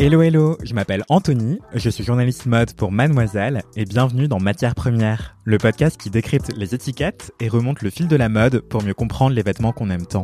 Hello hello, je m'appelle Anthony, je suis journaliste mode pour Mademoiselle et bienvenue dans Matière Première, le podcast qui décrypte les étiquettes et remonte le fil de la mode pour mieux comprendre les vêtements qu'on aime tant.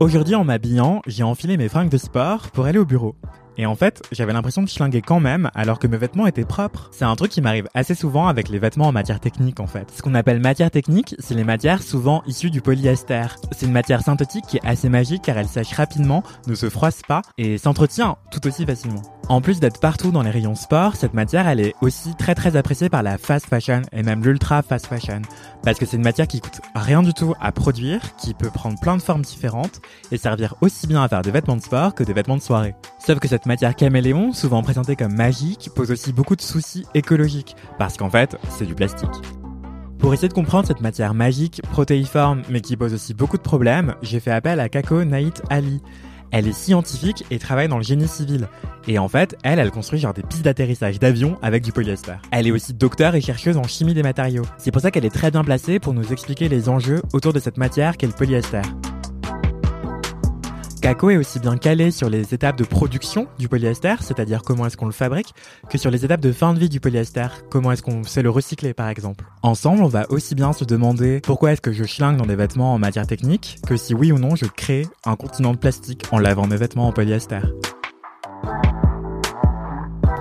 Aujourd'hui en m'habillant, j'ai enfilé mes fringues de sport pour aller au bureau. Et en fait, j'avais l'impression de schlinguer quand même alors que mes vêtements étaient propres. C'est un truc qui m'arrive assez souvent avec les vêtements en matière technique en fait. Ce qu'on appelle matière technique, c'est les matières souvent issues du polyester. C'est une matière synthétique qui est assez magique car elle sèche rapidement, ne se froisse pas et s'entretient tout aussi facilement. En plus d'être partout dans les rayons sport, cette matière elle est aussi très très appréciée par la fast fashion et même l'ultra fast fashion parce que c'est une matière qui coûte rien du tout à produire, qui peut prendre plein de formes différentes et servir aussi bien à faire des vêtements de sport que des vêtements de soirée. Sauf que cette matière caméléon, souvent présentée comme magique, pose aussi beaucoup de soucis écologiques parce qu'en fait, c'est du plastique. Pour essayer de comprendre cette matière magique, protéiforme, mais qui pose aussi beaucoup de problèmes, j'ai fait appel à Kako Naït Ali. Elle est scientifique et travaille dans le génie civil. Et en fait, elle, elle construit genre des pistes d'atterrissage d'avions avec du polyester. Elle est aussi docteur et chercheuse en chimie des matériaux. C'est pour ça qu'elle est très bien placée pour nous expliquer les enjeux autour de cette matière qu'est le polyester. Kako est aussi bien calé sur les étapes de production du polyester, c'est-à-dire comment est-ce qu'on le fabrique, que sur les étapes de fin de vie du polyester, comment est-ce qu'on sait le recycler par exemple. Ensemble, on va aussi bien se demander pourquoi est-ce que je schlingue dans des vêtements en matière technique, que si oui ou non je crée un continent de plastique en lavant mes vêtements en polyester.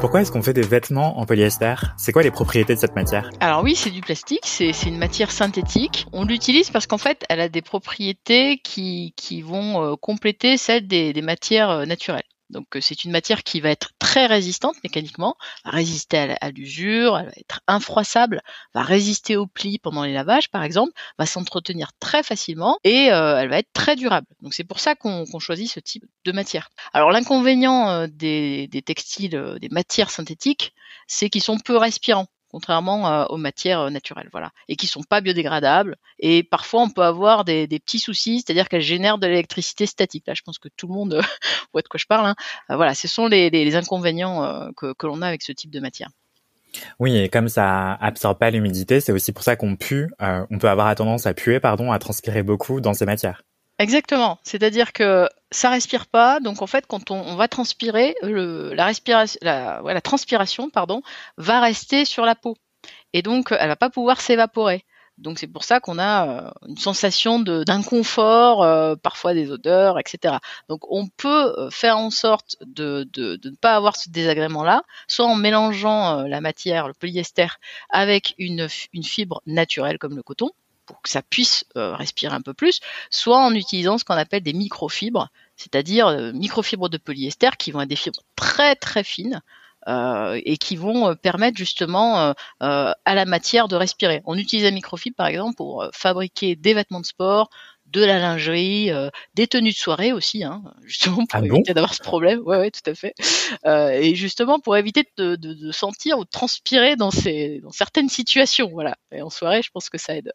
Pourquoi est-ce qu'on fait des vêtements en polyester? C'est quoi les propriétés de cette matière? Alors oui, c'est du plastique, c'est une matière synthétique. On l'utilise parce qu'en fait, elle a des propriétés qui, vont euh, compléter celles des, des matières euh, naturelles. Donc euh, c'est une matière qui va être très résistante mécaniquement, va résister à, l'usure, elle va être infroissable, va résister aux plis pendant les lavages par exemple, va s'entretenir très facilement et euh, elle va être très durable. Donc c'est pour ça qu'on choisit ce type de matière. Alors l'inconvénient euh, des, des, textiles, des matières synthétiques, c'est qu'ils sont peu respirants contrairement euh, aux matières euh, naturelles, voilà, et qui sont pas biodégradables. Et parfois, on peut avoir des, petits soucis, c'est-à-dire qu'elles génèrent de l'électricité statique. Là, je pense que tout le monde voit de quoi je parle. Hein. Euh, voilà, ce sont les, inconvénients que, l'on a avec ce type de matière. Oui, et comme ça absorbe pas l'humidité, c'est aussi pour ça qu'on pue. on peut avoir tendance à puer, pardon, à transpirer beaucoup dans ces matières. Exactement. C'est-à-dire que ça respire pas, donc en fait, quand on, va transpirer, la, transpiration, pardon, va rester sur la peau, et donc elle va pas pouvoir s'évaporer. Donc c'est pour ça qu'on a euh, une sensation d'inconfort, euh, parfois des odeurs, etc. Donc on peut euh, faire en sorte de, ne pas avoir ce désagrément-là, soit en mélangeant la matière, le polyester, avec une fibre naturelle comme le coton, pour que ça puisse euh, respirer un peu plus, soit en utilisant ce qu'on appelle des microfibres, c'est-à-dire euh, microfibres de polyester qui vont être des fibres très très fines euh, et qui vont permettre justement à la matière de respirer. On utilise la microfibre par exemple pour fabriquer des vêtements de sport, de la lingerie, des tenues de soirée aussi, hein, justement pour ah éviter d'avoir ce problème. Ouais, ouais, tout à fait. et justement pour éviter de, de, de, sentir ou de transpirer dans, ces, dans certaines situations. Voilà. Et en soirée, je pense que ça aide.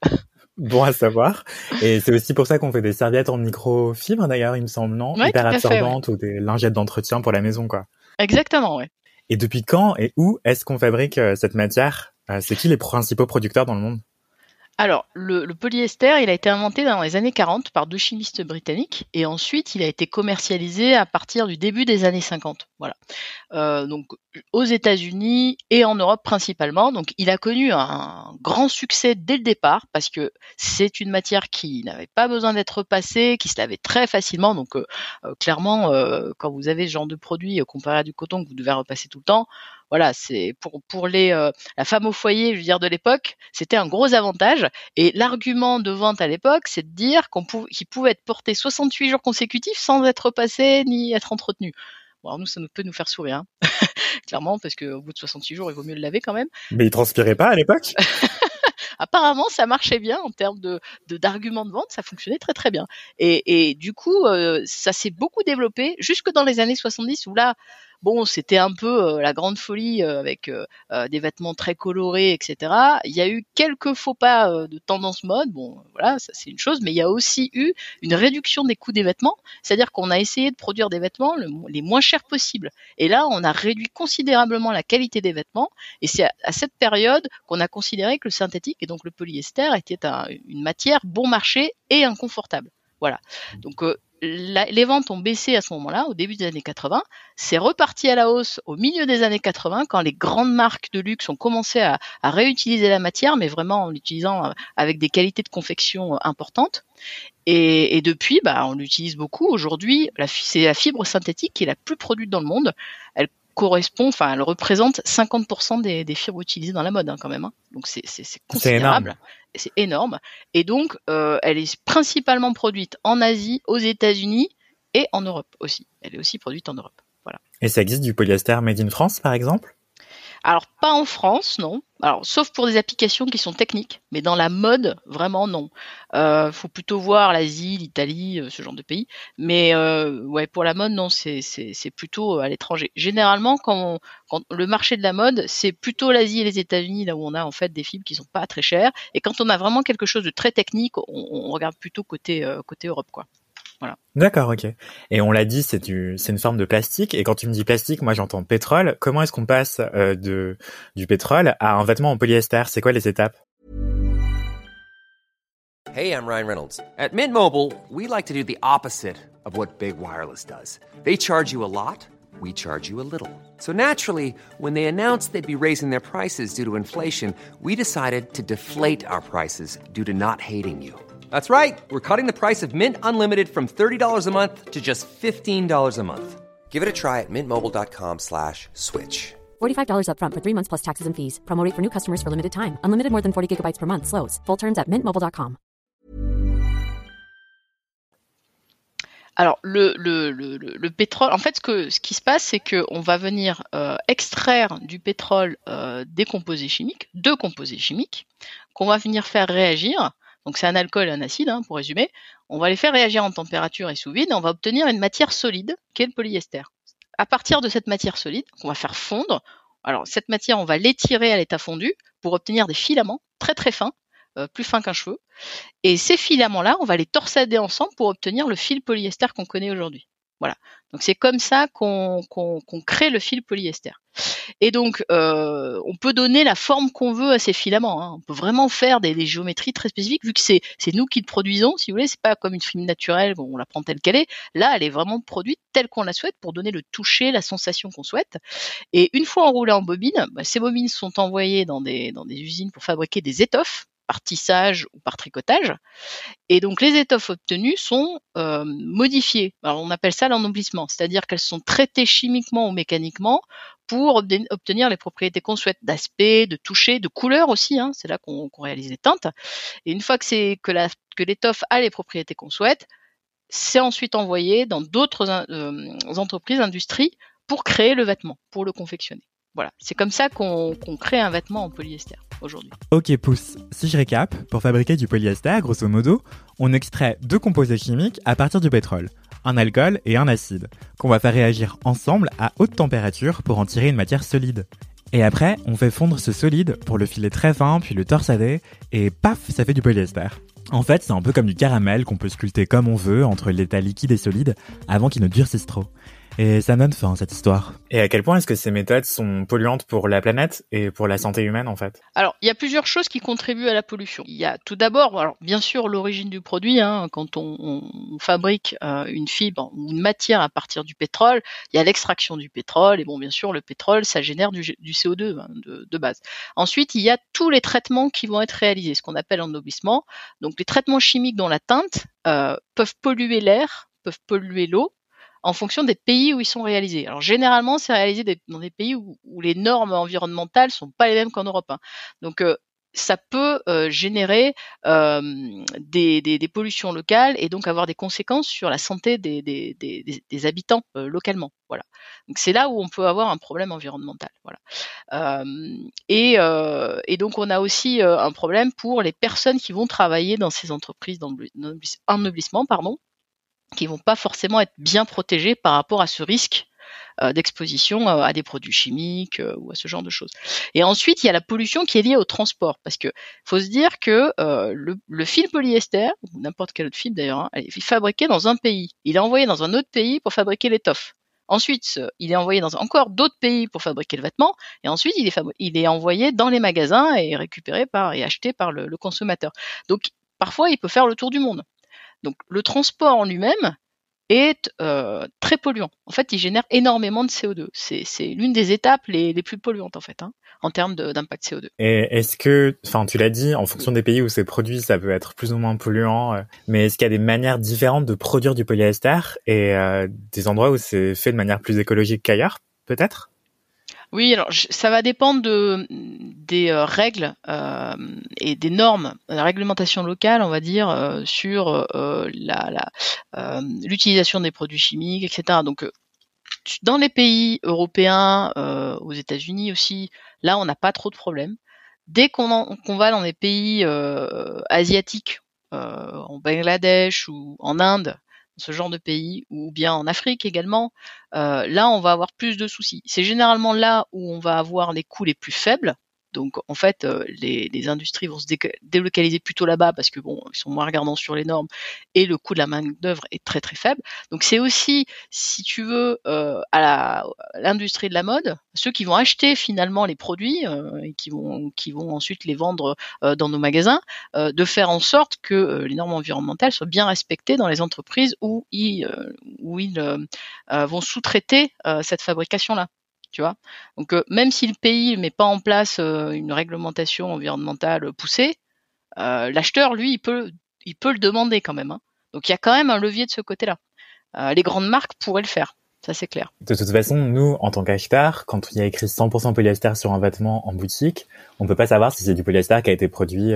Bon à savoir. Et c'est aussi pour ça qu'on fait des serviettes en microfibre d'ailleurs, il me semble, non? Hyper absorbantes ou des lingettes d'entretien pour la maison, quoi. Exactement, ouais. Et depuis quand et où est-ce qu'on fabrique euh, cette matière? Euh, C'est qui les principaux producteurs dans le monde? Alors, le, polyester, il a été inventé dans les années 40 par deux chimistes britanniques et ensuite il a été commercialisé à partir du début des années 50. Voilà. Euh, donc aux États-Unis et en Europe principalement. Donc il a connu un grand succès dès le départ parce que c'est une matière qui n'avait pas besoin d'être passée, qui se lavait très facilement. Donc euh, euh, clairement, quand vous avez ce genre de produit comparé à du coton que vous devez repasser tout le temps, voilà, c'est pour pour les euh, la femme au foyer, je veux dire de l'époque, c'était un gros avantage. Et l'argument de vente à l'époque, c'est de dire qu'on pouvait qu'il pouvait être porté 68 jours consécutifs sans être passé ni être entretenu. Bon, nous, ça peut nous faire sourire, hein. clairement, parce qu'au bout de 68 jours, il vaut mieux le laver quand même. Mais il transpirait pas à l'époque? Apparemment ça marchait bien en termes de d'arguments de, vente, ça fonctionnait très très bien. Et, et du coup, euh, ça s'est beaucoup développé jusque dans les années 70 où là, Bon, c'était un peu euh, la grande folie euh, avec euh, des vêtements très colorés, etc. Il y a eu quelques faux pas de tendance mode. Bon, voilà, ça c'est une chose, mais il y a aussi eu une réduction des coûts des vêtements, c'est-à-dire qu'on a essayé de produire des vêtements les moins chers possibles. Et là, on a réduit considérablement la qualité des vêtements. Et c'est à, cette période qu'on a considéré que le synthétique et donc le polyester était une matière bon marché et inconfortable. Voilà. Donc les ventes ont baissé à ce moment-là, au début des années 80. C'est reparti à la hausse au milieu des années 80, quand les grandes marques de luxe ont commencé à, réutiliser la matière, mais vraiment en l'utilisant euh, avec des qualités de confection euh, importantes. Et, depuis, bah, on l'utilise beaucoup. Aujourd'hui, c'est la fibre synthétique qui est la plus produite dans le monde. Correspond, enfin, elle représente 50% des, des, fibres utilisées dans la mode hein, quand même. Hein. Donc c'est considérable, c'est énorme. Et donc euh, elle est principalement produite en Asie, aux États-Unis et en Europe aussi. Elle est aussi produite en Europe. Voilà. Et ça existe du polyester made in France par exemple? Alors pas en France, non. Alors sauf pour des applications qui sont techniques, mais dans la mode, vraiment non. Euh, faut plutôt voir l'Asie, l'Italie, euh, ce genre de pays. Mais euh, ouais, pour la mode, non, c'est plutôt à l'étranger. Généralement, quand, quand le marché de la mode, c'est plutôt l'Asie et les États-Unis là où on a en fait des fibres qui sont pas très chères. Et quand on a vraiment quelque chose de très technique, on, regarde plutôt côté euh, côté Europe, quoi. D'accord, ok. Et on l'a dit, c'est du, c'est une forme de plastique. Et quand tu me dis plastique, moi j'entends pétrole. Comment est-ce qu'on passe euh, de du pétrole à un vêtement en polyester? C'est quoi les étapes? Hey, I'm Ryan Reynolds. At Mint Mobile, we like to do the opposite of what big wireless does. They charge you a lot. We charge you a little. So naturally, when they announced they'd be raising their prices due to inflation, we decided to deflate our prices due to not hating you. That's right. We're cutting the price of Mint Unlimited from $30 a month to just $15 a month. Give it a try at mintmobile.com slash switch. $45 upfront for three months plus taxes and fees. Promote for new customers for limited time. Unlimited more than 40 gigabytes per month. Slows. Full terms at mintmobile.com. Alors, le, le, le, le, pétrole, en fait, ce, que, ce qui se passe, c'est qu'on va venir euh, extraire du pétrole euh, des composés chimiques, deux composés chimiques, qu'on va venir faire réagir donc c'est un alcool et un acide, hein, pour résumer. On va les faire réagir en température et sous vide, et on va obtenir une matière solide, qui est le polyester. À partir de cette matière solide, qu'on va faire fondre, alors cette matière, on va l'étirer à l'état fondu pour obtenir des filaments très très fins, euh, plus fins qu'un cheveu. Et ces filaments-là, on va les torsader ensemble pour obtenir le fil polyester qu'on connaît aujourd'hui. Voilà. Donc c'est comme ça qu'on crée le fil polyester. Et donc euh, on peut donner la forme qu'on veut à ces filaments. Hein. On peut vraiment faire des, géométries très spécifiques vu que c'est nous qui le produisons. Si vous voulez, c'est pas comme une fibre naturelle, on la prend telle qu'elle est. Là, elle est vraiment produite telle qu'on la souhaite pour donner le toucher, la sensation qu'on souhaite. Et une fois enroulée en bobine, bah, ces bobines sont envoyées dans des usines pour fabriquer des étoffes par tissage ou par tricotage. Et donc les étoffes obtenues sont euh, modifiées. Alors on appelle ça l'ennoblissement, c'est-à-dire qu'elles sont traitées chimiquement ou mécaniquement pour obtenir les propriétés qu'on souhaite d'aspect, de toucher, de couleur aussi. Hein, c'est là qu'on réalise les teintes. Et une fois que que que l'étoffe a les propriétés qu'on souhaite, c'est ensuite envoyé dans d'autres euh, entreprises, industries pour créer le vêtement, pour le confectionner. Voilà, c'est comme ça qu'on crée un vêtement en polyester aujourd'hui. Ok, pouce. Si je récap, pour fabriquer du polyester, grosso modo, on extrait deux composés chimiques à partir du pétrole, un alcool et un acide, qu'on va faire réagir ensemble à haute température pour en tirer une matière solide. Et après, on fait fondre ce solide pour le filer très fin, puis le torsader, et paf, ça fait du polyester. En fait, c'est un peu comme du caramel qu'on peut sculpter comme on veut entre l'état liquide et solide avant qu'il ne durcisse trop. Et ça donne fin, cette histoire. Et à quel point est-ce que ces méthodes sont polluantes pour la planète et pour la santé humaine, en fait? Alors, il y a plusieurs choses qui contribuent à la pollution. Il y a tout d'abord, alors bien sûr, l'origine du produit. Hein, quand on, on fabrique euh, une fibre ou une matière à partir du pétrole, il y a l'extraction du pétrole. Et bon, bien sûr, le pétrole, ça génère du, du CO2 hein, de, de, base. Ensuite, il y a tous les traitements qui vont être réalisés, ce qu'on appelle ennoblissement. Donc, les traitements chimiques dont la teinte euh, peuvent polluer l'air, peuvent polluer l'eau en fonction des pays où ils sont réalisés. Alors généralement, c'est réalisé dans des pays où, les normes environnementales sont pas les mêmes qu'en Europe. Hein. Donc euh, ça peut euh, générer euh, des, pollutions locales et donc avoir des conséquences sur la santé des, habitants localement. Voilà. Donc c'est là où on peut avoir un problème environnemental. Voilà. Et, et, donc on a aussi un problème pour les personnes qui vont travailler dans ces entreprises d'ennoblissement, pardon, qui vont pas forcément être bien protégés par rapport à ce risque euh, d'exposition euh, à des produits chimiques euh, ou à ce genre de choses. Et ensuite, il y a la pollution qui est liée au transport, parce que faut se dire que le, fil polyester, ou n'importe quel autre fil d'ailleurs, hein, est fabriqué dans un pays. Il est envoyé dans un autre pays pour fabriquer l'étoffe. Ensuite, il est envoyé dans encore d'autres pays pour fabriquer le vêtement, et ensuite il est, il est envoyé dans les magasins et récupéré par et acheté par le, le consommateur. Donc parfois, il peut faire le tour du monde. Donc le transport en lui-même est euh, très polluant. En fait, il génère énormément de CO2. C'est l'une des étapes les, les, plus polluantes en fait, hein, en termes d'impact CO2. Et est-ce que, enfin, tu l'as dit, en fonction des pays où c'est produit, ça peut être plus ou moins polluant. Euh, mais est-ce qu'il y a des manières différentes de produire du polyester et euh, des endroits où c'est fait de manière plus écologique qu'ailleurs, peut-être? Oui, alors ça va dépendre de, des euh, règles euh, et des normes, la réglementation locale, on va dire, euh, sur la, l'utilisation des produits chimiques, etc. Donc, dans les pays européens, aux États-Unis aussi, là, on n'a pas trop de problèmes. Dès qu'on, va dans les pays asiatiques, en Bangladesh ou en Inde, ce genre de pays, ou bien en Afrique également, euh, là on va avoir plus de soucis. C'est généralement là où on va avoir les coûts les plus faibles, donc en fait, euh, les, industries vont se délocaliser plutôt là-bas parce que bon, ils sont moins regardants sur les normes et le coût de la main d'œuvre est très très faible. Donc c'est aussi, si tu veux, euh, à l'industrie de la mode, ceux qui vont acheter finalement les produits euh, et qui vont ensuite les vendre dans nos magasins, de faire en sorte que les normes environnementales soient bien respectées dans les entreprises où ils où ils vont sous-traiter cette fabrication-là tu. Donc euh, même si le pays met pas en place euh, une réglementation environnementale poussée, euh, l'acheteur lui il peut il peut le demander quand même. Hein. Donc il y a quand même un levier de ce côté-là. les grandes marques pourraient le faire. Ça, c'est clair. De toute façon, nous, en tant qu'acheteur, quand il y a écrit 100% polyester sur un vêtement en boutique, on peut pas savoir si c'est du polyester qui a été produit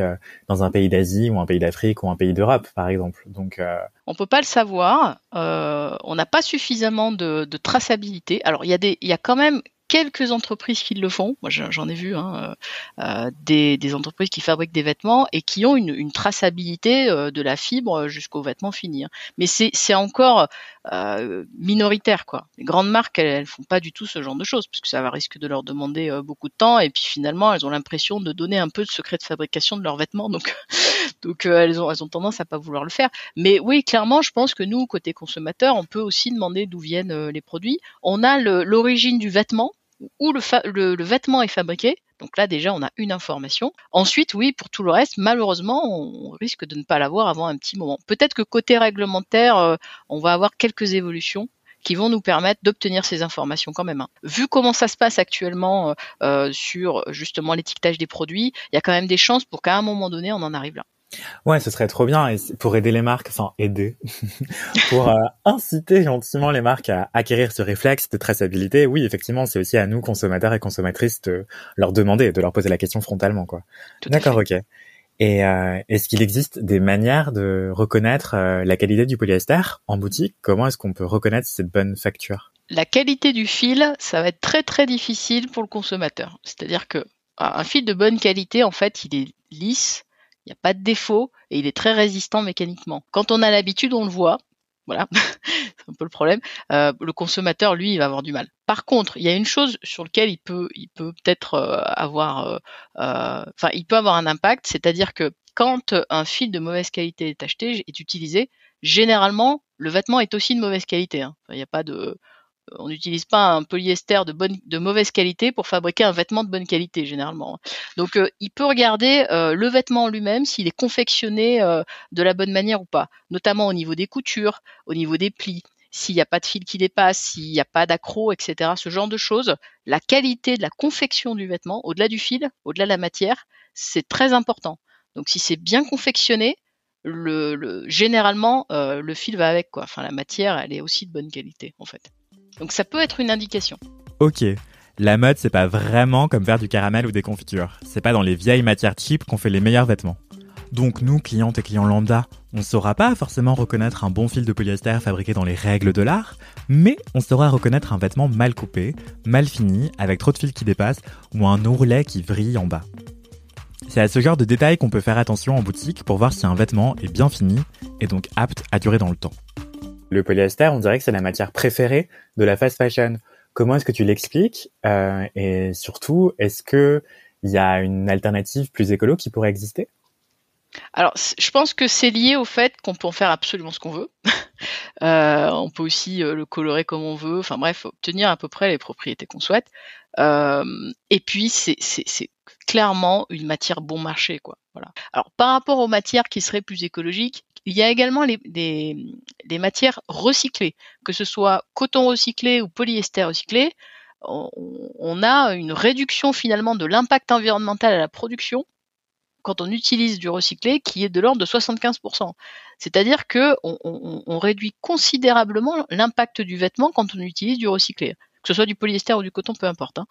dans un pays d'Asie ou un pays d'Afrique ou un pays d'Europe, par exemple. Donc, euh... on peut pas le savoir. Euh, on n'a pas suffisamment de, de, traçabilité. Alors, il y a des, y a quand même quelques entreprises qui le font. Moi, j'en ai vu hein, euh, euh, des, des, entreprises qui fabriquent des vêtements et qui ont une, une traçabilité euh, de la fibre jusqu'au vêtement fini. Hein. Mais c'est encore euh, minoritaire, quoi. Les grandes marques, elles, elles, font pas du tout ce genre de choses, puisque ça va risque de leur demander euh, beaucoup de temps. Et puis finalement, elles ont l'impression de donner un peu de secret de fabrication de leurs vêtements, donc donc elles ont elles ont tendance à pas vouloir le faire. Mais oui, clairement, je pense que nous, côté consommateur, on peut aussi demander d'où viennent les produits. On a l'origine du vêtement où le, le, vêtement est fabriqué. Donc là déjà on a une information. Ensuite oui pour tout le reste malheureusement on risque de ne pas l'avoir avant un petit moment. Peut-être que côté réglementaire euh, on va avoir quelques évolutions qui vont nous permettre d'obtenir ces informations quand même. Hein. Vu comment ça se passe actuellement euh, euh, sur justement l'étiquetage des produits, il y a quand même des chances pour qu'à un moment donné on en arrive là. Ouais, ce serait trop bien et pour aider les marques, enfin aider, pour euh, inciter gentiment les marques à acquérir ce réflexe de traçabilité. Oui, effectivement, c'est aussi à nous consommateurs et consommatrices de leur demander, de leur poser la question frontalement, quoi. D'accord, ok. Et euh, est-ce qu'il existe des manières de reconnaître euh, la qualité du polyester en boutique? Comment est-ce qu'on peut reconnaître cette bonne facture? La qualité du fil, ça va être très très difficile pour le consommateur. C'est-à-dire que un fil de bonne qualité, en fait, il est lisse n'y a pas de défaut et il est très résistant mécaniquement. Quand on a l'habitude, on le voit. Voilà, c'est un peu le problème. Euh, le consommateur, lui, il va avoir du mal. Par contre, il y a une chose sur laquelle il peut, il peut peut-être euh, avoir, euh, enfin, il peut avoir un impact, c'est-à-dire que quand un fil de mauvaise qualité est acheté, est utilisé, généralement, le vêtement est aussi de mauvaise qualité. Hein. Il n'y a pas de, on n'utilise pas un polyester de mauvaise qualité pour fabriquer un vêtement de bonne qualité généralement. Donc, euh, il peut regarder euh, le vêtement lui-même s'il est confectionné euh, de la bonne manière ou pas, notamment au niveau des coutures, au niveau des plis, s'il n'y a pas de fil qui dépasse, s'il n'y a pas d'accro, etc. Ce genre de choses. La qualité de la confection du vêtement, au-delà du fil, au-delà de la matière, c'est très important. Donc, si c'est bien confectionné, le, généralement le fil va avec. Enfin, la matière, elle est aussi de bonne qualité en fait. Donc ça peut être une indication. Ok. La mode, c'est pas vraiment comme faire du caramel ou des confitures. C'est pas dans les vieilles matières cheap qu'on fait les meilleurs vêtements. Donc nous, clientes et clients lambda, on saura pas forcément reconnaître un bon fil de polyester fabriqué dans les règles de l'art, mais on saura reconnaître un vêtement mal coupé, mal fini, avec trop de fils qui dépassent, ou un ourlet qui vrille en bas. C'est à ce genre de détails qu'on peut faire attention en boutique pour voir si un vêtement est bien fini et donc apte à durer dans le temps. Le polyester, on dirait que c'est la matière préférée de la fast fashion. Comment est-ce que tu l'expliques euh, Et surtout, est-ce que il y a une alternative plus écolo qui pourrait exister? Alors, je pense que c'est lié au fait qu'on peut en faire absolument ce qu'on veut. on peut aussi le colorer comme on veut. Enfin bref, obtenir à peu près les propriétés qu'on souhaite. et puis c'est clairement une matière bon marché, quoi. Voilà. Alors par rapport aux matières qui seraient plus écologiques, il y a également les, des, matières recyclées, que ce soit coton recyclé ou polyester recyclé. On, a une réduction finalement de l'impact environnemental à la production quand on utilise du recyclé qui est de l'ordre de 75%. C'est-à-dire que on, réduit considérablement l'impact du vêtement quand on utilise du recyclé que ce soit du polyester ou du coton, peu importe. Hein.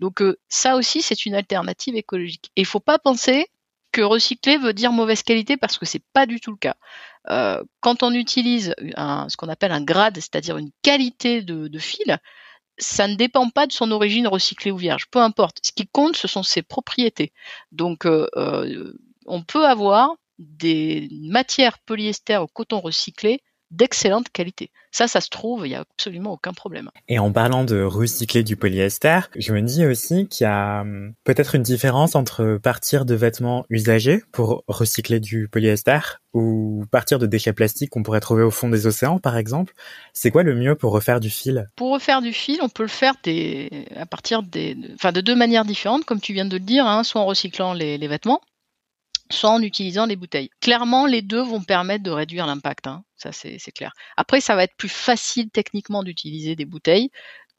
Donc euh, ça aussi, c'est une alternative écologique. Et il faut pas penser que recycler veut dire mauvaise qualité parce que c'est pas du tout le cas. Euh, quand on utilise ce qu'on appelle un grade, c'est-à-dire une qualité de, fil, ça ne dépend pas de son origine recyclée ou vierge, peu importe. Ce qui compte, ce sont ses propriétés. Donc, euh, on peut avoir des matières polyester ou coton recyclé d'excellente qualité. Ça, ça se trouve, il n'y a absolument aucun problème. Et en parlant de recycler du polyester, je me dis aussi qu'il y a hum, peut-être une différence entre partir de vêtements usagés pour recycler du polyester ou partir de déchets plastiques qu'on pourrait trouver au fond des océans, par exemple. C'est quoi le mieux pour refaire du fil? Pour refaire du fil, on peut le faire des, à partir des, enfin, de deux manières différentes, comme tu viens de le dire, hein, soit en recyclant les vêtements, soit en utilisant les bouteilles. Clairement, les deux vont permettre de réduire l'impact, hein. Ça c'est clair. Après, ça va être plus facile techniquement d'utiliser des bouteilles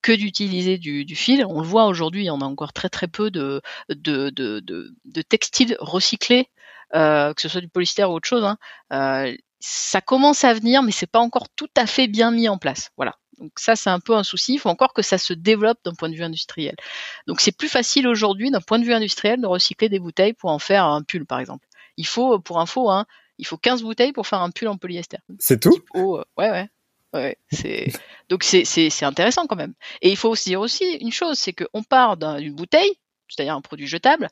que d'utiliser du, fil. On le voit aujourd'hui, on a encore très très peu de, textiles recyclés, euh, que ce soit du polystère ou autre chose. Hein. Euh, ça commence à venir, mais c'est pas encore tout à fait bien mis en place. Voilà. Donc ça, c'est un peu un souci. Il faut encore que ça se développe d'un point de vue industriel. Donc c'est plus facile aujourd'hui, d'un point de vue industriel, de recycler des bouteilles pour en faire un pull, par exemple. Il faut, pour info, hein, il faut 15 bouteilles pour faire un pull en polyester. C'est tout? Oh, Ouais, ouais. Ouais, c'est donc c'est c'est intéressant quand même. Et il faut aussi dire aussi une chose, c'est qu'on part d'une bouteille, c'est-à-dire un produit jetable,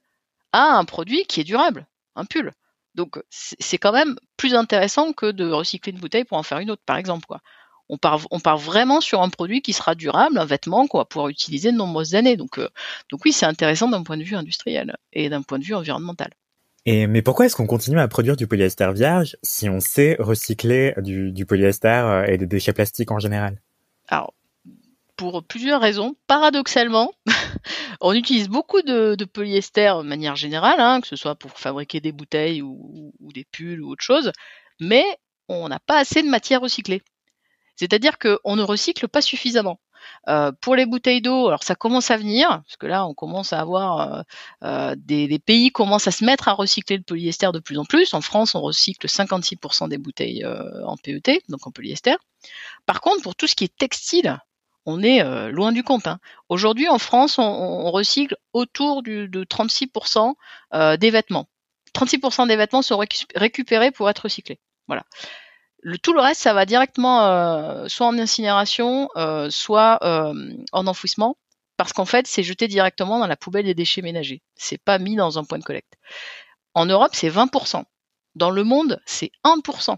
à un produit qui est durable, un pull. Donc c'est quand même plus intéressant que de recycler une bouteille pour en faire une autre, par exemple. Quoi. On part, on part vraiment sur un produit qui sera durable, un vêtement qu'on va pouvoir utiliser de nombreuses années. Donc, euh, donc oui, c'est intéressant d'un point de vue industriel et d'un point de vue environnemental. Et mais pourquoi est-ce qu'on continue à produire du polyester vierge si on sait recycler du, polyester euh, et des déchets plastiques en général? Alors, pour plusieurs raisons. Paradoxalement, on utilise beaucoup de, polyester de manière générale, hein, que ce soit pour fabriquer des bouteilles ou, des pulls ou autre chose, mais on n'a pas assez de matière recyclée. C'est-à-dire qu'on ne recycle pas suffisamment. Euh, pour les bouteilles d'eau, alors ça commence à venir, parce que là on commence à avoir euh, euh, des, des, pays commencent à se mettre à recycler le polyester de plus en plus. En France, on recycle 56% des bouteilles en PET, donc en polyester. Par contre, pour tout ce qui est textile, on est loin du compte. Hein. Aujourd'hui, en France, on, recycle autour de 36% euh, des vêtements. 36% des vêtements sont récupérés pour être recyclés. Voilà. Le, tout le reste, ça va directement euh, soit en incinération, soit en enfouissement, parce qu'en fait, c'est jeté directement dans la poubelle des déchets ménagers. C'est pas mis dans un point de collecte. En Europe, c'est 20%. Dans le monde, c'est 1%.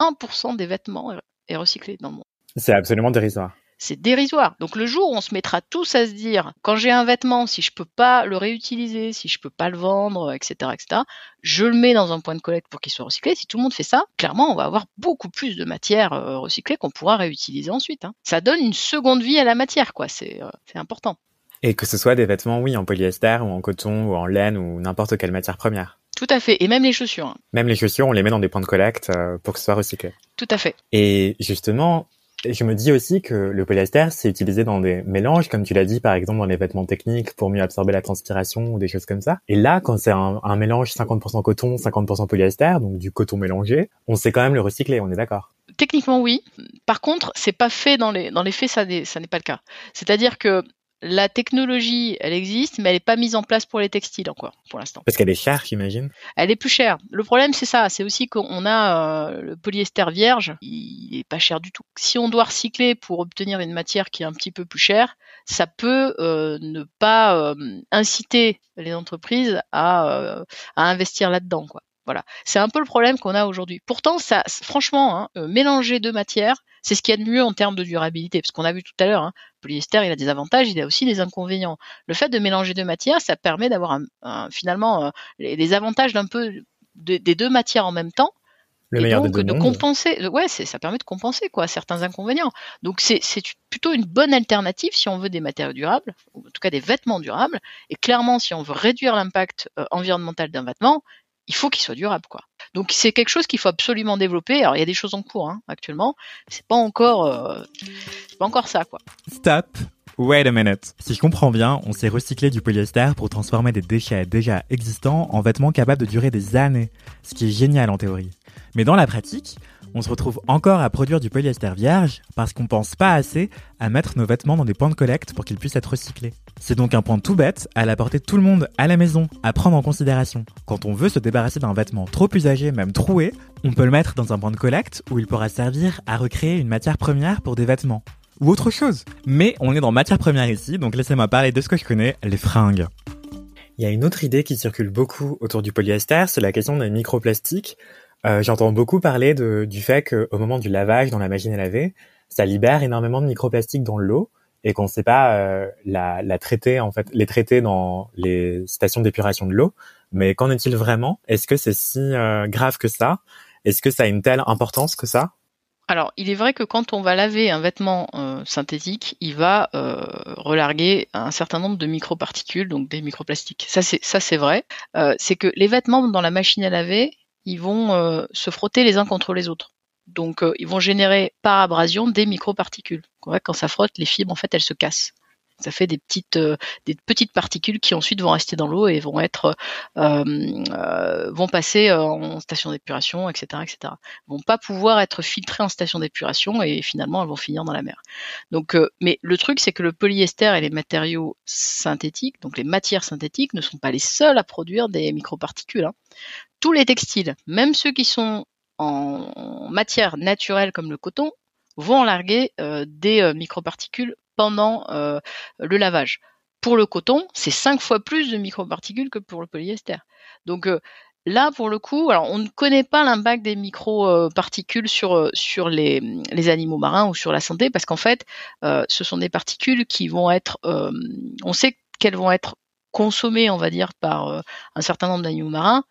1% des vêtements est recyclé dans le monde. C'est absolument dérisoire c'est dérisoire. Donc le jour où on se mettra tous à se dire, quand j'ai un vêtement, si je peux pas le réutiliser, si je peux pas le vendre, etc., etc., je le mets dans un point de collecte pour qu'il soit recyclé. Si tout le monde fait ça, clairement, on va avoir beaucoup plus de matière euh, recyclée qu'on pourra réutiliser ensuite. Hein. Ça donne une seconde vie à la matière, quoi. C'est euh, important. Et que ce soit des vêtements, oui, en polyester ou en coton ou en laine ou n'importe quelle matière première. Tout à fait. Et même les chaussures. Hein. Même les chaussures, on les met dans des points de collecte euh, pour que ce soit recyclé. Tout à fait. Et justement, je me dis aussi que le polyester, c'est utilisé dans des mélanges, comme tu l'as dit, par exemple dans les vêtements techniques pour mieux absorber la transpiration ou des choses comme ça. Et là, quand c'est un, mélange 50% coton, 50% polyester, donc du coton mélangé, on sait quand même le recycler, on est d'accord Techniquement, oui. Par contre, c'est pas fait dans les dans les faits, ça n'est pas le cas. C'est-à-dire que la technologie, elle existe, mais elle n'est pas mise en place pour les textiles encore, pour l'instant. Parce qu'elle est chère, j'imagine. Elle est plus chère. Le problème, c'est ça. C'est aussi qu'on a euh, le polyester vierge, il est pas cher du tout. Si on doit recycler pour obtenir une matière qui est un petit peu plus chère, ça peut euh, ne pas euh, inciter les entreprises à, à investir là-dedans. Voilà, c'est un peu le problème qu'on a aujourd'hui. Pourtant, ça, franchement, hein, mélanger deux matières, c'est ce qu'il y a de mieux en termes de durabilité, parce qu'on a vu tout à l'heure, hein, polyester, il a des avantages, il a aussi des inconvénients. Le fait de mélanger deux matières, ça permet d'avoir finalement euh, les, avantages d'un peu des deux matières en même temps, Le et donc de compenser. Ouais, ça permet de compenser quoi certains inconvénients. Donc c'est c'est plutôt une bonne alternative si on veut des matériaux durables, ou en tout cas des vêtements durables. Et clairement, si on veut réduire l'impact euh, environnemental d'un vêtement, il faut qu'il soit durable quoi. Donc c'est quelque chose qu'il faut absolument développer. Alors il y a des choses en cours hein, actuellement, c'est pas encore euh, c'est pas encore ça quoi. Stop. Wait a minute. Si je comprends bien, on s'est recyclé du polyester pour transformer des déchets déjà existants en vêtements capables de durer des années, ce qui est génial en théorie. Mais dans la pratique, on se retrouve encore à produire du polyester vierge parce qu'on pense pas assez à mettre nos vêtements dans des points de collecte pour qu'ils puissent être recyclés. C'est donc un point tout bête à la portée de tout le monde à la maison à prendre en considération. Quand on veut se débarrasser d'un vêtement trop usagé, même troué, on peut le mettre dans un point de collecte où il pourra servir à recréer une matière première pour des vêtements ou autre chose. Mais on est dans matière première ici, donc laissez-moi parler de ce que je connais, les fringues. Il y a une autre idée qui circule beaucoup autour du polyester, c'est la question des microplastiques. Euh, J'entends beaucoup parler de, du fait qu'au moment du lavage dans la machine à laver, ça libère énormément de microplastiques dans l'eau et qu'on ne sait pas euh, la, traiter en fait, les traiter dans les stations d'épuration de l'eau. Mais qu'en est-il vraiment? Est-ce que c'est si euh, grave que ça? Est-ce que ça a une telle importance que ça? Alors, il est vrai que quand on va laver un vêtement synthétique, il va relarguer un certain nombre de microparticules, donc des microplastiques. Ça, c'est vrai. C'est que les vêtements dans la machine à laver, ils vont se frotter les uns contre les autres. Donc, ils vont générer par abrasion des microparticules. Quand ça frotte, les fibres, en fait, elles se cassent. Ça fait des petites, euh, des petites particules qui ensuite vont rester dans l'eau et vont être, euh, euh, vont passer en station d'épuration, etc., etc. Vont pas pouvoir être filtrées en station d'épuration et finalement elles vont finir dans la mer. Donc, mais le truc c'est que le polyester et les matériaux synthétiques, donc les matières synthétiques, ne sont pas les seuls à produire des microparticules. Hein. Tous les textiles, même ceux qui sont en matière naturelle comme le coton, vont larguer euh, des euh, microparticules pendant euh, le lavage. Pour le coton, c'est cinq fois plus de microparticules que pour le polyester. Donc là, pour le coup, alors on ne connaît pas l'impact des microparticules sur les, les, animaux marins ou sur la santé, parce qu'en fait, ce sont des particules qui vont être, on sait qu'elles vont être consommées, on va dire, par un certain nombre d'animaux marins,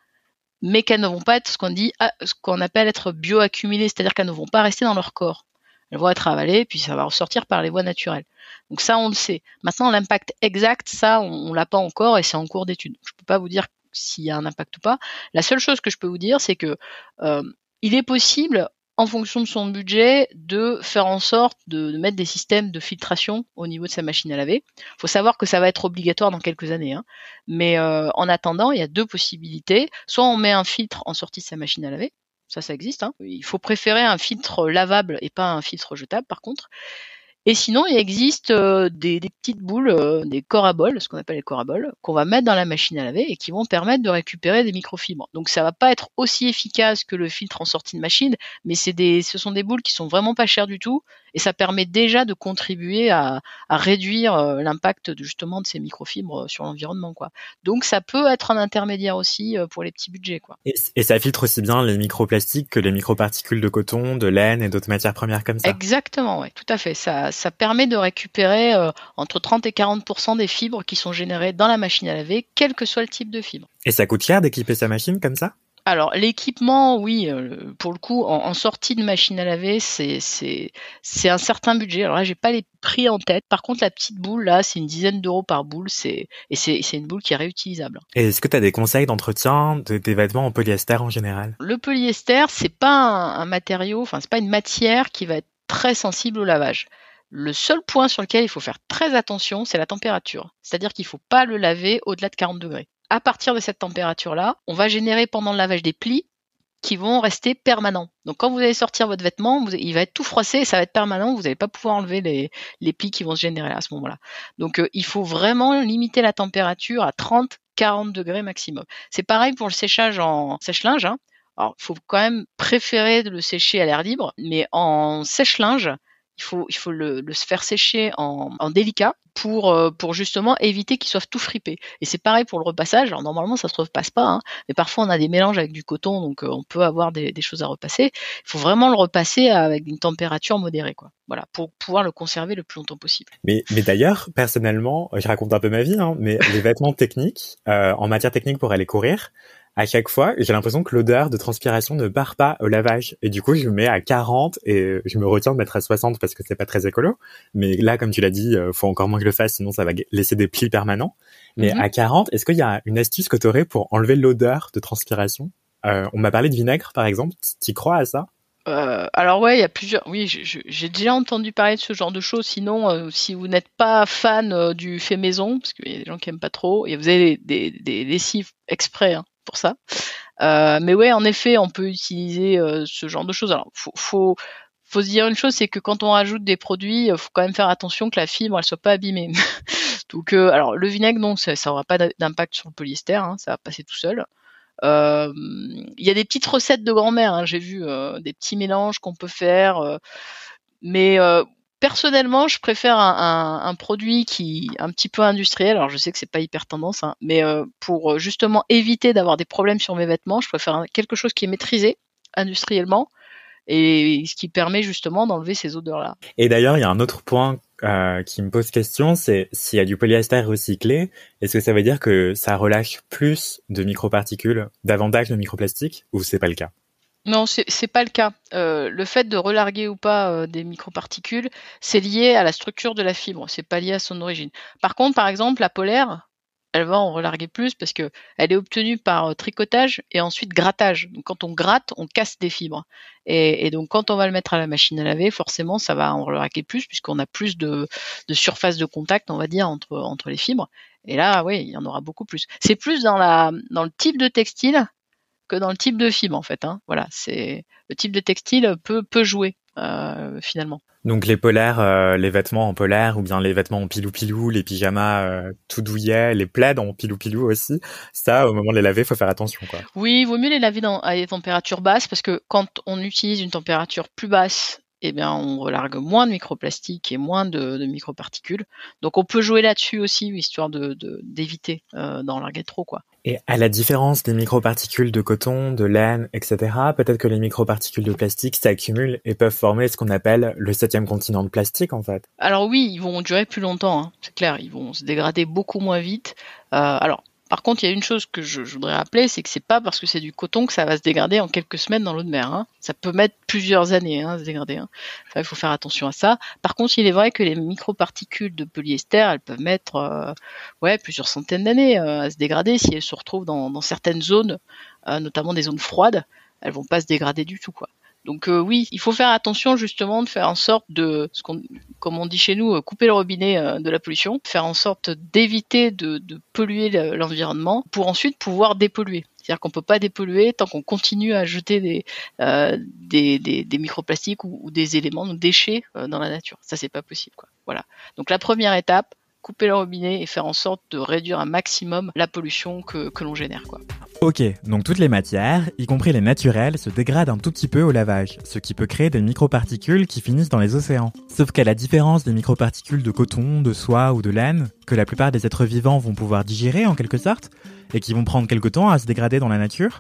mais qu'elles ne vont pas être ce qu'on dit, ah, ce qu'on appelle être bioaccumulées, c'est-à-dire qu'elles ne vont pas rester dans leur corps. Elles vont être avalées, puis ça va ressortir par les voies naturelles. Donc ça, on le sait. Maintenant, l'impact exact, ça, on, on l'a pas encore et c'est en cours d'étude. Je peux pas vous dire s'il y a un impact ou pas. La seule chose que je peux vous dire, c'est que euh, il est possible, en fonction de son budget, de faire en sorte de, mettre des systèmes de filtration au niveau de sa machine à laver. Il faut savoir que ça va être obligatoire dans quelques années. Hein. Mais euh, en attendant, il y a deux possibilités. Soit on met un filtre en sortie de sa machine à laver, ça, ça existe. Hein. Il faut préférer un filtre lavable et pas un filtre jetable, par contre. Et sinon, il existe euh, des, des, petites boules, euh, des coraboles, ce qu'on appelle les coraboles, qu'on va mettre dans la machine à laver et qui vont permettre de récupérer des microfibres. Donc ça va pas être aussi efficace que le filtre en sortie de machine, mais c'est des, ce sont des boules qui sont vraiment pas chères du tout et ça permet déjà de contribuer à, à réduire euh, l'impact de, justement de ces microfibres sur l'environnement. Quoi. Donc ça peut être un intermédiaire aussi pour les petits budgets. Quoi. Et, et ça filtre aussi bien les microplastiques que les microparticules de coton, de laine et d'autres matières premières comme ça? Exactement, oui, tout à fait. Ça, ça permet de récupérer euh, entre 30 et 40 des fibres qui sont générées dans la machine à laver, quel que soit le type de fibre. Et ça coûte cher d'équiper sa machine comme ça? Alors l'équipement, oui, euh, pour le coup, en, en, sortie de machine à laver, c'est un certain budget. Alors là, j'ai pas les prix en tête. Par contre, la petite boule là, c'est une dizaine d'euros par boule. C'est et c'est c'est une boule qui est réutilisable. Et est-ce que tu as des conseils d'entretien de, des vêtements en polyester en général? Le polyester, c'est pas un, un matériau, enfin c'est pas une matière qui va être très sensible au lavage. Le seul point sur lequel il faut faire très attention, c'est la température. C'est-à-dire qu'il ne faut pas le laver au-delà de 40 degrés. À partir de cette température-là, on va générer pendant le lavage des plis qui vont rester permanents. Donc quand vous allez sortir votre vêtement, il va être tout froissé et ça va être permanent. Vous n'allez pas pouvoir enlever les, plis qui vont se générer à ce moment-là. Donc euh, il faut vraiment limiter la température à 30-40 degrés maximum. C'est pareil pour le séchage en sèche-linge. Hein. Alors il faut quand même préférer de le sécher à l'air libre, mais en sèche-linge, il faut, il faut le, le faire sécher en, en délicat pour, euh, pour justement éviter qu'il soit tout fripé. Et c'est pareil pour le repassage. Alors normalement ça se repasse pas, hein, mais parfois on a des mélanges avec du coton, donc euh, on peut avoir des, des, choses à repasser. Il faut vraiment le repasser avec une température modérée, quoi. Voilà, pour pouvoir le conserver le plus longtemps possible. Mais, mais d'ailleurs, personnellement, je raconte un peu ma vie, hein, mais les vêtements techniques, euh, en matière technique pour aller courir, à chaque fois, j'ai l'impression que l'odeur de transpiration ne part pas au lavage. Et du coup, je mets à 40 et je me retiens de mettre à 60 parce que c'est pas très écolo. Mais là, comme tu l'as dit, euh, faut encore moins que je le fasse, sinon ça va laisser des plis permanents. Mais Mhm. à 40, est-ce qu'il y a une astuce que tu aurais pour enlever l'odeur de transpiration? Euh, On m'a parlé de vinaigre, par exemple. Tu crois à ça? Euh, alors ouais, il y a plusieurs. Oui, j'ai déjà entendu parler de ce genre de choses. Sinon, euh, si vous n'êtes pas fan euh, du fait maison, parce qu'il y a des gens qui aiment pas trop, et vous avez des, des, des lessives exprès hein, pour ça. Euh, mais ouais, en effet, on peut utiliser euh, ce genre de choses. Alors, faut, faut, faut se dire une chose, c'est que quand on rajoute des produits, euh, faut quand même faire attention que la fibre, elle soit pas abîmée. Donc, alors le vinaigre, non, ça, ça aura pas d'impact sur le polyester, hein, ça va passer tout seul. Il y a des petites recettes de grand-mère, hein, j'ai vu des petits mélanges qu'on peut faire, mais personnellement, je préfère un, produit qui un petit peu industriel. Alors je sais que c'est pas hyper tendance, hein, mais euh, pour justement éviter d'avoir des problèmes sur mes vêtements, je préfère quelque chose qui est maîtrisé industriellement et ce qui permet justement d'enlever ces odeurs-là. Et d'ailleurs, il y a un autre point euh, qui me pose question, c'est s'il y a du polyester recyclé, est-ce que ça veut dire que ça relâche plus de microparticules, davantage de microplastiques, ou c'est pas le cas? Non, c'est pas le cas. Euh, le fait de relarguer ou pas euh, des microparticules, c'est lié à la structure de la fibre, c'est pas lié à son origine. Par contre, par exemple, la polaire, elle va en relarguer plus parce que elle est obtenue par euh, tricotage et ensuite grattage. Donc quand on gratte, on casse des fibres. Et, et, donc quand on va le mettre à la machine à laver, forcément, ça va en relarguer plus puisqu'on a plus de, de, surface de contact, on va dire, entre, entre les fibres. Et là, oui, il y en aura beaucoup plus. C'est plus dans la dans le type de textile que dans le type de fibre en fait. Hein. Voilà, c'est le type de textile peut peut jouer euh, finalement. Donc les polaires, euh, les vêtements en polaire ou bien les vêtements en pilou pilou, les pyjamas euh, tout douillets, les plaids en pilou pilou aussi. Ça, au moment de les laver, faut faire attention quoi. Oui, il vaut mieux les laver dans, à des températures basses parce que quand on utilise une température plus basse, eh bien on relargue moins de microplastiques et moins de, de microparticules. Donc on peut jouer là-dessus aussi histoire de d'éviter d'en larguer trop quoi. Et à la différence des microparticules de coton, de laine, etc., peut-être que les microparticules de plastique s'accumulent et peuvent former ce qu'on appelle le septième continent de plastique, en fait. Alors oui, ils vont durer plus longtemps, hein, c'est clair, ils vont se dégrader beaucoup moins vite. Euh, alors, par contre, il y a une chose que je, voudrais rappeler, c'est que c'est pas parce que c'est du coton que ça va se dégrader en quelques semaines dans l'eau de mer. Hein. Ça peut mettre plusieurs années hein, à se dégrader. Hein. Il faut faire attention à ça. Par contre, il est vrai que les microparticules de polyester, elles peuvent mettre euh, plusieurs centaines d'années euh, à se dégrader si elles se retrouvent dans, certaines zones, euh, notamment des zones froides. Elles vont pas se dégrader du tout. Donc euh, oui, il faut faire attention justement de faire en sorte de, ce qu'on, comme on dit chez nous, couper le robinet euh, de la pollution, faire en sorte d'éviter de, de polluer l'environnement pour ensuite pouvoir dépolluer. C'est-à-dire qu'on peut pas dépolluer tant qu'on continue à jeter des, euh, des, des, des, microplastiques ou, des éléments, donc déchets euh, dans la nature. Ça c'est pas possible. Quoi. Voilà. Donc la première étape, couper le robinet et faire en sorte de réduire un maximum la pollution que, que l'on génère. Quoi. Ok, donc toutes les matières, y compris les naturelles, se dégradent un tout petit peu au lavage, ce qui peut créer des microparticules qui finissent dans les océans. Sauf qu'à la différence des microparticules de coton, de soie ou de laine, que la plupart des êtres vivants vont pouvoir digérer en quelque sorte, et qui vont prendre quelque temps à se dégrader dans la nature,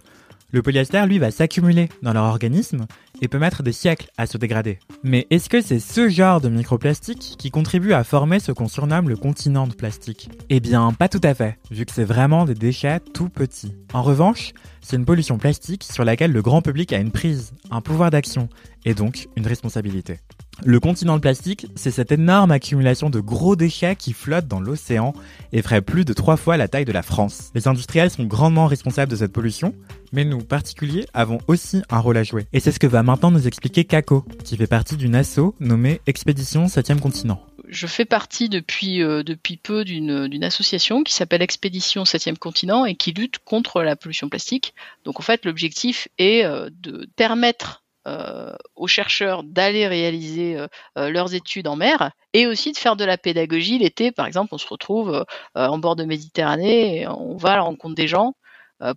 le polyester, lui, va s'accumuler dans leur organisme et peut mettre des siècles à se dégrader. Mais est-ce que c'est ce genre de microplastique qui contribue à former ce qu'on surnomme le continent de plastique? Eh bien, pas tout à fait, vu que c'est vraiment des déchets tout petits. En revanche, c'est une pollution plastique sur laquelle le grand public a une prise, un pouvoir d'action, et donc une responsabilité. Le continent de plastique, c'est cette énorme accumulation de gros déchets qui flottent dans l'océan et ferait plus de trois fois la taille de la France. Les industriels sont grandement responsables de cette pollution, mais nous, particuliers, avons aussi un rôle à jouer. Et c'est ce que va maintenant nous expliquer Kako, qui fait partie d'une asso nommée Expédition 7e continent. Je fais partie depuis, euh, depuis peu d'une association qui s'appelle Expédition 7e continent et qui lutte contre la pollution plastique. Donc en fait, l'objectif est euh, de permettre aux chercheurs d'aller réaliser euh, euh, leurs études en mer et aussi de faire de la pédagogie l'été. Par exemple, on se retrouve en bord de Méditerranée et on va à la rencontre des gens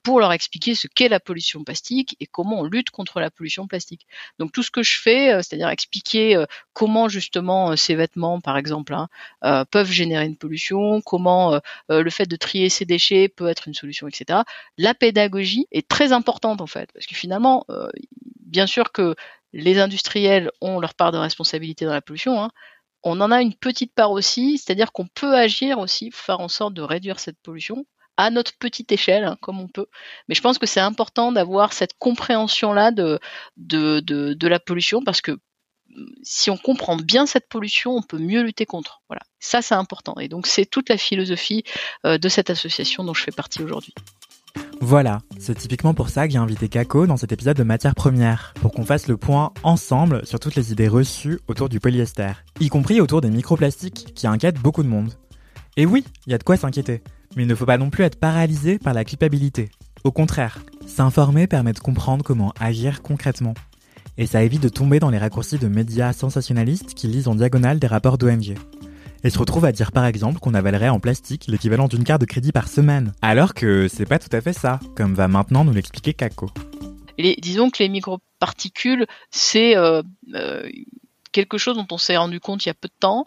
pour leur expliquer ce qu'est la pollution plastique et comment on lutte contre la pollution plastique. Donc tout ce que je fais, c'est-à-dire expliquer comment justement ces vêtements, par exemple, hein, peuvent générer une pollution, comment le fait de trier ces déchets peut être une solution, etc. La pédagogie est très importante en fait, parce que finalement, bien sûr que les industriels ont leur part de responsabilité dans la pollution. Hein. On en a une petite part aussi, c'est-à-dire qu'on peut agir aussi pour faire en sorte de réduire cette pollution à notre petite échelle, hein, comme on peut. Mais je pense que c'est important d'avoir cette compréhension-là de, de, de, la pollution parce que si on comprend bien cette pollution, on peut mieux lutter contre. Voilà, ça c'est important. Et donc c'est toute la philosophie euh, de cette association dont je fais partie aujourd'hui. Voilà, c'est typiquement pour ça que j'ai invité Kako dans cet épisode de Matière Première, pour qu'on fasse le point ensemble sur toutes les idées reçues autour du polyester, y compris autour des microplastiques qui inquiètent beaucoup de monde. Et oui, il y a de quoi s'inquiéter, mais il ne faut pas non plus être paralysé par la culpabilité. Au contraire, s'informer permet de comprendre comment agir concrètement. Et ça évite de tomber dans les raccourcis de médias sensationnalistes qui lisent en diagonale des rapports d'ONG et se retrouve à dire par exemple qu'on avalerait en plastique l'équivalent d'une carte de crédit par semaine. Alors que c'est pas tout à fait ça, comme va maintenant nous l'expliquer Kako. disons que les microparticules, c'est euh, euh, quelque chose dont on s'est rendu compte il y a peu de temps,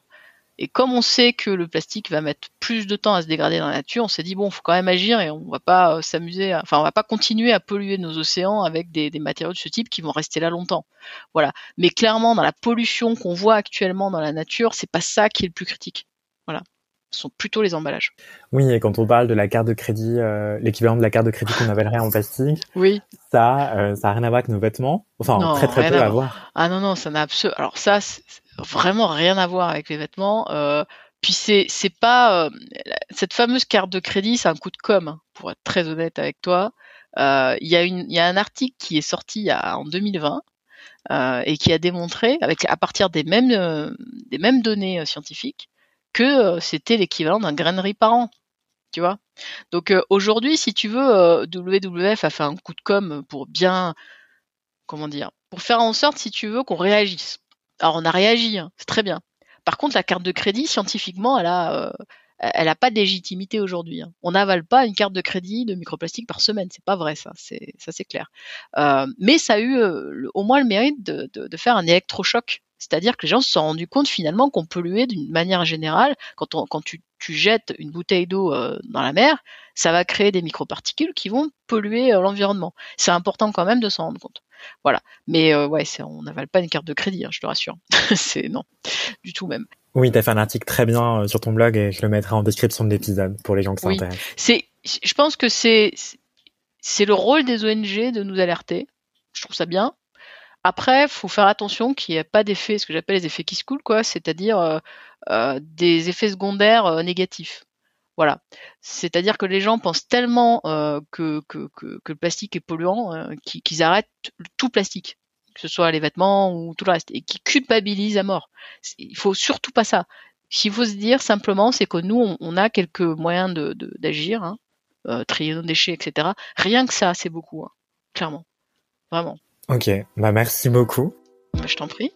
et comme on sait que le plastique va mettre plus de temps à se dégrader dans la nature, on s'est dit bon, il faut quand même agir et on va pas euh, s'amuser, enfin on va pas continuer à polluer nos océans avec des, matériaux de ce type qui vont rester là longtemps. Voilà. Mais clairement, dans la pollution qu'on voit actuellement dans la nature, c'est pas ça qui est le plus critique. Voilà. Ce sont plutôt les emballages. Oui, et quand on parle de la carte de crédit, euh, l'équivalent de la carte de crédit qu'on avalerait en plastique, oui. ça, euh, ça a rien à voir avec nos vêtements. Enfin, très très peu à, voir. Ah non non, ça n'a absolument. Alors ça, vraiment rien à voir avec les vêtements. Euh, puis c'est c'est pas euh, cette fameuse carte de crédit, c'est un coup de com. Hein, pour être très honnête avec toi. Euh, il y a une il y a un article qui est sorti en 2020 et qui a démontré avec à partir des mêmes des mêmes données scientifiques que c'était l'équivalent d'un grainerie par an. Tu vois. Donc aujourd'hui, si tu veux, WWF a fait un coup de com pour bien comment dire, pour faire en sorte, si tu veux, qu'on réagisse. Alors on a réagi, hein, c'est très bien. Par contre, la carte de crédit, scientifiquement, elle a, euh, elle a pas de légitimité aujourd'hui. Hein. On n'avale pas une carte de crédit de microplastique par semaine, c'est pas vrai ça, c'est clair. Euh, mais ça a eu euh, au moins le mérite de, faire un électrochoc, c'est-à-dire que les gens se sont rendus compte finalement qu'on polluait d'une manière générale. Quand, tu jettes une bouteille d'eau dans la mer, ça va créer des microparticules qui vont polluer l'environnement. C'est important quand même de s'en rendre compte. Voilà. Mais euh, ouais, on n'avale pas une carte de crédit, hein, je te rassure. c'est non, du tout même. Oui, tu as fait un article très bien euh, sur ton blog et je le mettrai en description de l'épisode pour les gens qui s'intéressent. C'est, je pense que c'est, c'est le rôle des ONG de nous alerter. Je trouve ça bien. Après, faut faire attention qu'il n'y ait pas d'effets, ce que j'appelle les effets qui se coulent, quoi, c'est-à-dire euh, des effets secondaires négatifs. Voilà. C'est-à-dire que les gens pensent tellement euh, que, que, que, le plastique est polluant euh, qu'ils arrêtent tout plastique, que ce soit les vêtements ou tout le reste, et qui culpabilisent à mort. Il faut surtout pas ça. Ce qu'il faut se dire simplement, c'est que nous, on, a quelques moyens d'agir, de, hein, euh, trier nos déchets, etc. Rien que ça, c'est beaucoup, hein, clairement. Vraiment. Ok, bah merci beaucoup. Bah, je t'en prie.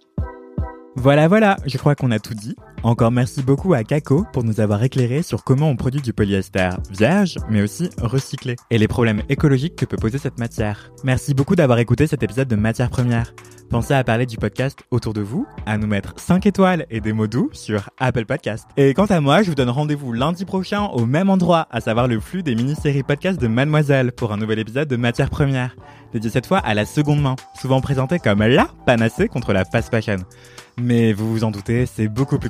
Voilà, voilà, je crois qu'on a tout dit. Encore merci beaucoup à Kako pour nous avoir éclairé sur comment on produit du polyester vierge, mais aussi recyclé, et les problèmes écologiques que peut poser cette matière. Merci beaucoup d'avoir écouté cet épisode de Matière Première. Pensez à parler du podcast autour de vous, à nous mettre 5 étoiles et des mots doux sur Apple Podcast. Et quant à moi, je vous donne rendez-vous lundi prochain au même endroit, à savoir le flux des mini-séries podcast de Mademoiselle pour un nouvel épisode de Matière Première, dédié cette fois à la seconde main, souvent présenté comme la panacée contre la fast fashion. Mais vous vous en doutez, c'est beaucoup plus